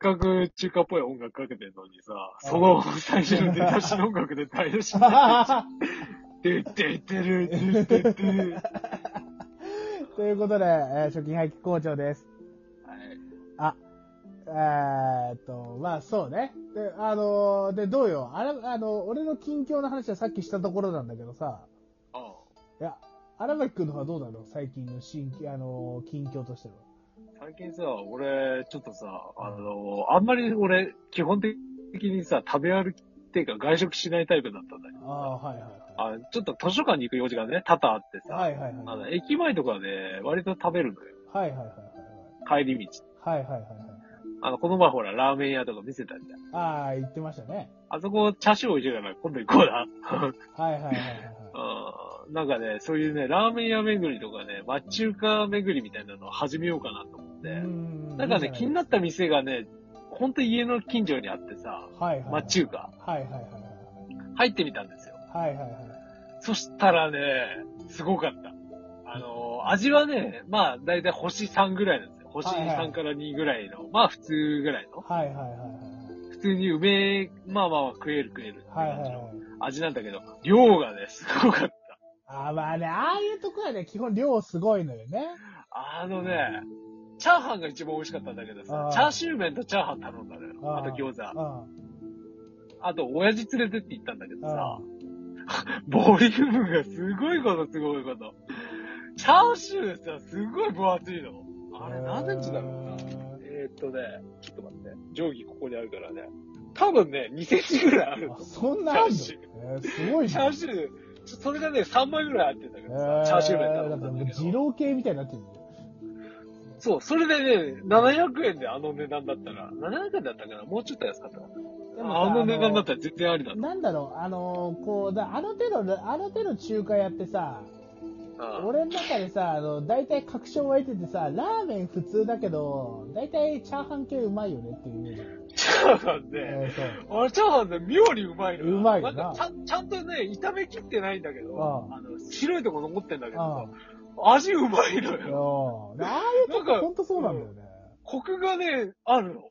かく中華っぽい音楽かけてるのにさ、その最初の出だしの音楽で台無しになってる。てってってる、てってる。ということで、えー、初期廃棄校長です。はい。あ、えーっと、まあそうね。で、あのーで、どうよ。あれ、あの、俺の近況の話はさっきしたところなんだけどさ、あいや、荒牧くんの方はどうなの最近の新、あのー近況としては。最近さ、俺、ちょっとさ、あの、あんまり俺、基本的にさ、食べ歩きっていうか外食しないタイプだったんだけどああ、はいはいあちょっと図書館に行く用事がね、多々あってさ、はい。はいはい駅前とかで割と食べるのよ。はいはいはい帰り道。はい。はいはいはいはい。あの、この前ほら、ラーメン屋とか見せたじゃん。ああ、言ってましたね。あそこ、チャーシュー美味しいから今度行こうな。はいはいはいはい なんかね、そういうね、ラーメン屋巡りとかね、町中華巡りみたいなのを始めようかなと思って。んなんかね、気になった店がね、ほんと家の近所にあってさ、はいはい。町中華。はいはいはい入ってみたんですよ。はい。はいはいはい。そしたらね、すごかった。あの、味はね、まあ、だいたい星3ぐらいなんですよ。星はいはい3から2ぐらいの、まあ普通ぐらいの。はいはいはいはい。普通に梅、まあまあ食える食える。味なんだけど、量がね、すごかった。ああ、まあね、ああいうとこはね、基本量すごいのよね。あのね、チャーハンが一番美味しかったんだけどあさー、チャーシュー麺とチャーハン頼んだのよ。あと餃子。子。あと、親父連れてって行ったんだけどうん。さ、ボリュームがすごいことすごいこと。チャーシューさ、すごい分厚いの。あれ何センチだろうな。えーっとね、ちょっと待って。定規ここにあるからね。多分ね、2センチぐらいあるのあ、。そんなあんの？チャーシューえーすごいね。チャーシュー、それがね、3枚ぐらいあってんだけどさ、えチャーシュー麺頼んだけど。二郎系みたいになってるよ。そう、それでね、700円であの値段だったら、700円だったかな？もうちょっと安かったかでもあの値段だったら全然ありだと。なんだろう、あのーこう、だあの手の、あの手の中華屋ってさ、うん俺の中でさ、あの、大体確証湧いててさ、ラーメン普通だけど、大体チャーハン系うまいよねっていう。イメージ。チャーハンね。あれチャーハンね、妙にうまいのよ。うまいよな。なんかちゃん、とね、炒め切ってないんだけど、ああ。の、白いとこ残ってんだけどあさ、味うまいのよ。あああいうとこほんとそうなんだよね。コクがね、あるの。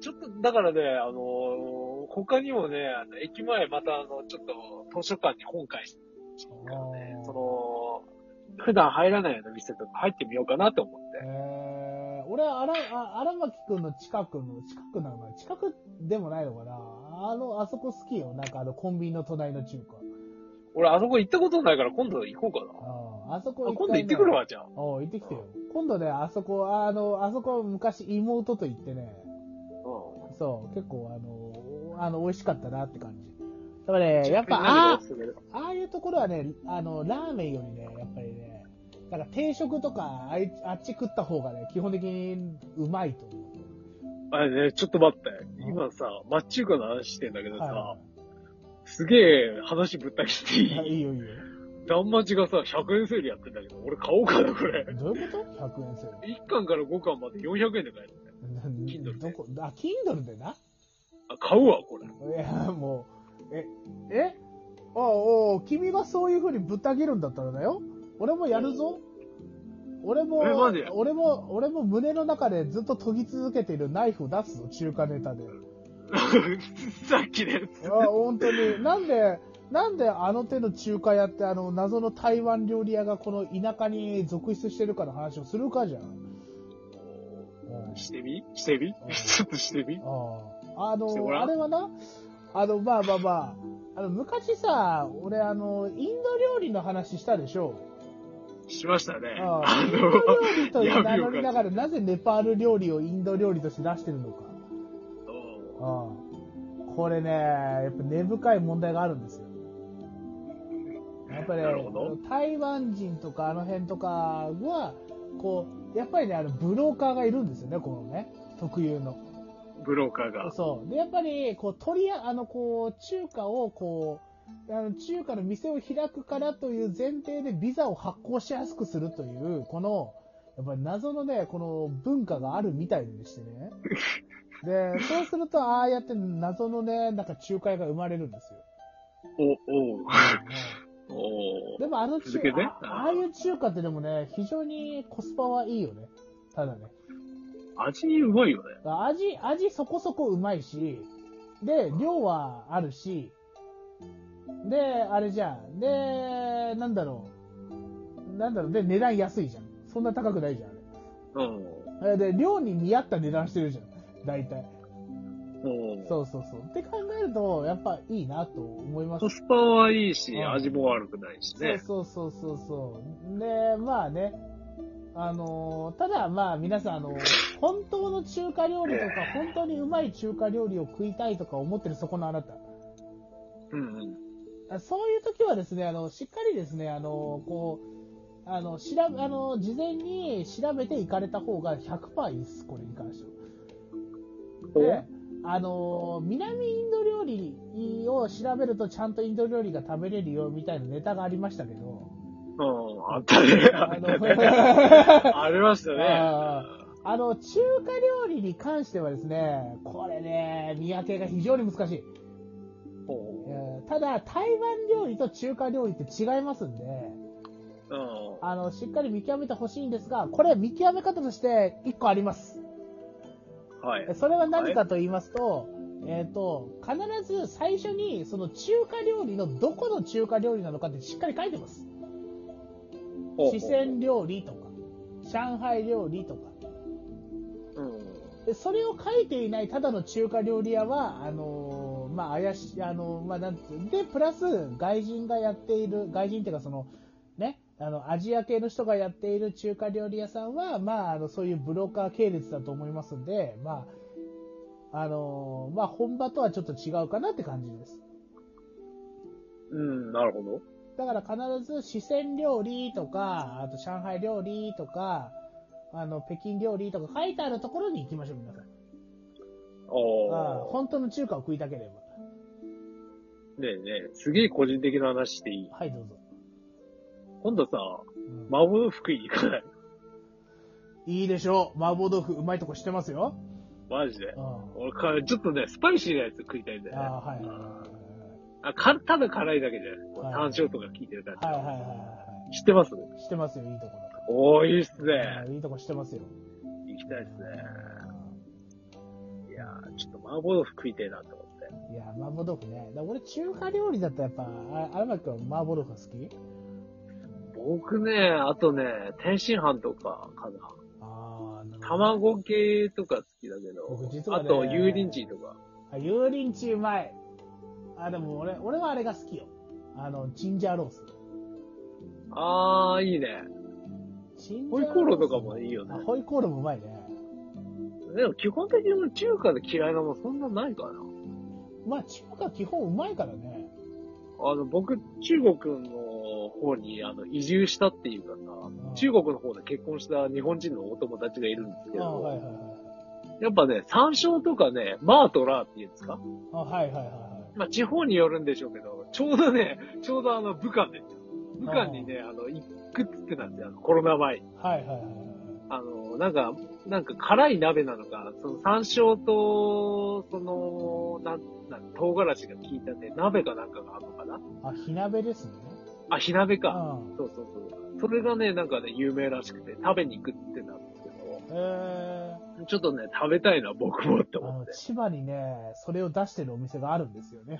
ちょっと、だからね、あのー他にもね、あの駅前またあの、ちょっと図書館に本返してからねその、普段入らないような店とか入ってみようかなと思って。えー、俺は荒、あ荒牧くんの近くの、近くなのかな？近くでもないのかな？あの、あそこ好きよ。なんかあの、コンビニの隣の中華。俺、あそこ行ったことないから今度行こうかな。ああそこあ今度行ってくるわ、じゃあ。おう行ってきてよ。今度ね、あそこ、あの、あそこ昔妹と行ってね、うそう、結構あの、あの、美味しかったなって感じ。だからね、ん。やっぱ、ああ、ああいうところはね、あの、ラーメンよりね、やっぱりね、なんか定食とか、あいあっち食った方がね、基本的にうまいと思う。あれね、ちょっと待って。今さ、町中華の話してんだけどさ、はすげえ話ぶった切っていいはい。いよいいよ。断町がさ、100円セールやってんだけど、俺買おうかな、これ。どういうこと ?100 円セール。1巻から5巻まで400円で買える。Kindle でどこ？あ、Kindle でな？あ、買うわ、これ。いや、もう、え、え？あおう君がそういう風にぶった切るんだったらだよ。俺もやるぞ。俺も俺も、俺も胸の中でずっと研ぎ続けているナイフ出すぞ、中華ネタで。さっきのやつ。あ、本当に。なんで、なんであの手の中華屋ってあの謎の台湾料理屋がこの田舎に続出してるかの話をするかじゃん。うんしてみ？してみ？ちょっとしてみ？あの、あれはな、あの、まあまあまあ、あの、昔さ、俺あの、インド料理の話したでしょしましたね。あああインド料理とや名乗りながら、なぜネパール料理をインド料理として出してるのか。のああこれね、やっぱ根深い問題があるんですよ。やっぱり、なるほど台湾人とかあの辺とかは、こう、やっぱりね、あの、ブローカーがいるんですよね、このね、特有の。ブローカーが。そう。で、やっぱり、こう、取りや、あの、こう、中華を、こう、あの、中華の店を開くからという前提でビザを発行しやすくするという、この、やっぱり謎のね、この文化があるみたいでしてね。で、そうすると、ああやって謎のね、なんか仲介が生まれるんですよ。お、おおでもあの中続けて？あ、ああいう中華ってでもね、非常にコスパはいいよね。ただね。味うまいよね。味、味そこそこうまいし、で、量はあるし、で、あれじゃん。で、なんだろう。なんだろう。で、値段安いじゃん。そんな高くないじゃん、あうん。で、量に見合った値段してるじゃん。大体。うんそうそうそう。って考えると、やっぱいいなと思いますコ。スパはいいし、うん味も悪くないしね。そうそうそうそうそう。で、まあね、あのーただまあ皆さん、あのー本当の中華料理とか、本当にうまい中華料理を食いたいとか思ってるそこのあなた。うんうん。あそういう時はですね、あの、しっかりですね、あの、こう、あの、調べ、あの、事前に調べて行かれた方が100%いいです、これに関しては。で、あの、南インド料理を調べるとちゃんとインド料理が食べれるよみたいなネタがありましたけど、うん、あったね。あ りましたね。ああの、中華料理に関してはですね、これね、見分けが非常に難しい。ただ、台湾料理と中華料理って違いますんで、ううん。あの、しっかり見極めてほしいんですが、これ見極め方として1個あります。はいえ。それは何かと言いますと、えっ、と、必ず最初にその中華料理のどこの中華料理なのかってしっかり書いてます。四川料理とか、上海料理とか。うん。でそれを書いていないただの中華料理屋は、あのーまあ、怪しい、あのーまあ、なんてで、プラス、外人がやっている、外人っていうか、その、ね、あの、アジア系の人がやっている中華料理屋さんは、まあ、あの、そういうブローカー系列だと思いますんで、まあ、あのーまあ、本場とはちょっと違うかなって感じです。うん、なるほど。だから必ず四川料理とか、あと上海料理とか、あの、北京料理とか書いてあるところに行きましょう、皆さん。おああー。本当の中華を食いたければ。ねえねえ、すげえ個人的な話していいはい、どうぞ。今度さ、うん麻婆豆腐食いに行かない？いいでしょう。麻婆豆腐うまいとこ知ってますよ。マジで？うん。。あ俺か、ちょっとね、スパイシーなやつ食いたいんだよね。あ、はいあ、か、ただ辛いだけじゃないこうはい山椒とか効いてる感じ。いはい。はいはいはいは知ってます？い。知ってますよ、いいとこおー、いいっすろ。ね。いいとこ知ってますよ。行きたいっすね。いやー、ちょっと麻婆豆腐食いたいなと思って。いや、麻婆豆腐ね。だから俺、中華料理だったらやっぱ、あ荒牧君は麻婆豆腐が好き？僕ね、あとね、天津飯とかかな。ああ、卵系とか好きだけど僕実、はねあと油淋鶏とか。あ油淋鶏うまい。あ、でも俺、俺はあれが好きよ。あの、チンジャーロース。あー、いいね。チンジャホイコーローとかもいいよねあホイコーローもうまいね。でも基本的に中華で嫌いなもんそんなないかな。まあ、中華基本うまいからね。あの、僕、中国の方にあの移住したっていうかさ、中国の方で結婚した日本人のお友達がいるんですけあど、はいはいはい。やっぱね、山椒とかね、マーとラーっていうんですか？あはいはいはいはい。まあ地方によるんでしょうけど、ちょうどね、ちょうどあの武漢で。武漢にね、あの、行くっつってたんですよ、あのコロナ前に。はいはいはいはい。あの、なんか、なんか辛い鍋なのか、その山椒と、その、なん、なん唐辛子が効いたね、鍋かなんかがあるのかな？あ、火鍋ですね。あ、火鍋うか。ん。そうそうそう。それがね、なんかね、有名らしくて、食べに行くってなったんですけえど、ちょっとね、食べたいな、僕もって思って。千葉にね、それを出してるお店があるんですよね。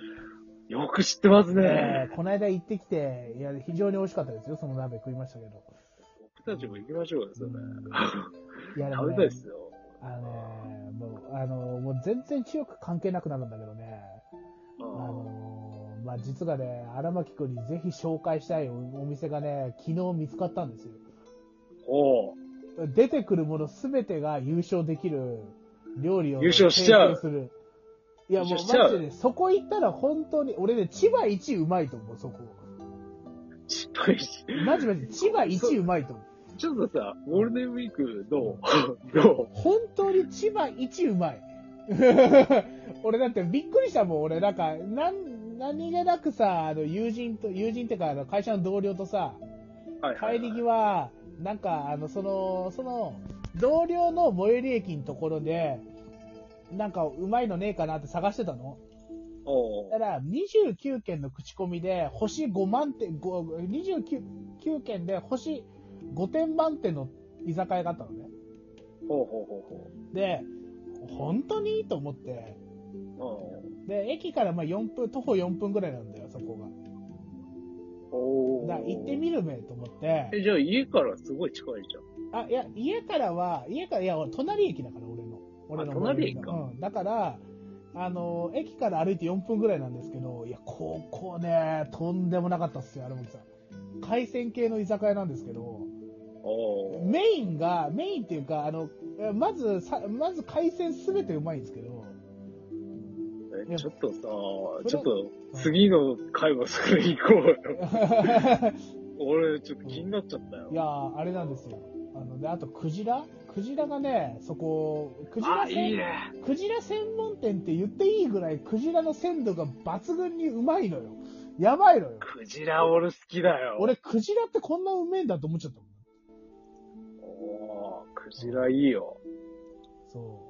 よく知ってますえね。ーこの間行ってきて、いや、非常に美味しかったですよ、その鍋食いましたけど。僕たちも行きましょうよ、それ。いや、でもね食べたいっ、すよ。あのね、もう、あの、もう全然中華関係なくなるんだけどね、まあ、実はね、荒牧くんにぜひ紹介したいおお店がね、昨日見つかったんですよ。おう出てくるものすべてが優勝できる料理を優勝しちゃうする。いやもうマジでね、そこ行ったら本当に、俺ね、千葉一うまいと思う、そこ。失敗し。マジマジ、千葉一うまいと思う。ちょっとさ、ゴールデンウィークどう？ど本当に千葉一うまい。俺だってびっくりしたもん、俺。なんか、なん、何気なくさ、あの、友人と、友人ってか、あの会社の同僚とさ、うはいはい帰り際、なんか、あの、その、その、同僚の最寄り駅のところで、なんか、うまいのねえかなって探してたの。おうだから、29件の口コミで、星5万点、5 29件で星5点満点の居酒屋があったのね。ほうほうほうほで、本当に？と思って、う。で、駅からまあ4分、徒歩4分ぐらいなんだよ、そこが。うん。おーだ行ってみるめと思って、え、じゃあ家からすごい近いじゃん。あ、いや、家からは、家から、いや、隣駅だから、俺の。俺のあ隣駅かうん。だから、あの、駅から歩いて4分ぐらいなんですけど、いや、ここね、とんでもなかったっすよ、荒牧さん。海鮮系の居酒屋なんですけど、おー。メインが、メインっていうか、あの、まずさ、まず海鮮すべてうまいんですけど、ちょっとさ、れちょっと次の回もそれ行こうよ。俺、ちょっと気になっちゃったよ。いやー、あれなんですよ。あの、で、あと、クジラ？クジラがね、そこ、クジラあ、いい専ね。クジラ専門店って言っていいぐらい、クジラの鮮度が抜群にうまいのよ。やばいのよ。クジラ俺好きだよ。俺、クジラってこんなうめえんだと思っちゃったもん。おー、クジラいいよ。そう。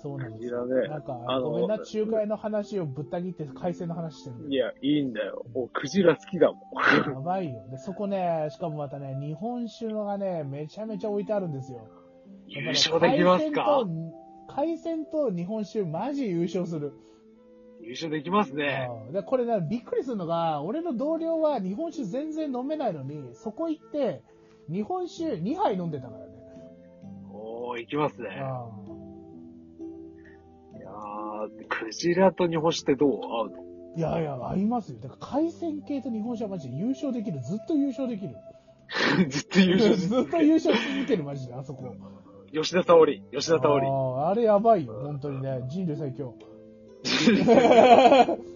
そうなんですよ。ねなんか、ごめんな、仲介の話をぶった切って海鮮の話してるけいや、いいんだよ。お、クジラ好きだもん。ど。やばいよ。で、そこね、しかもまたね、日本酒がね、めちゃめちゃ置いてあるんですよ。優勝できますか？海鮮と海鮮と日本酒、マジ優勝する。優勝できますね。うんで、これね、びっくりするのが、俺の同僚は日本酒全然飲めないのに、そこ行って、日本酒2杯飲んでたからね。おー、いきますね。クジラと日本酒ってどう合うの？んいやいや、合いますよ。だから海鮮系と日本酒はマジで優勝できる。ずっと優勝できる。ずっと優勝しずっと優勝し続ける、マジで、あそこ。吉田沙保里。吉田沙保里。あーあれやばいよ、本当にね。人類最強。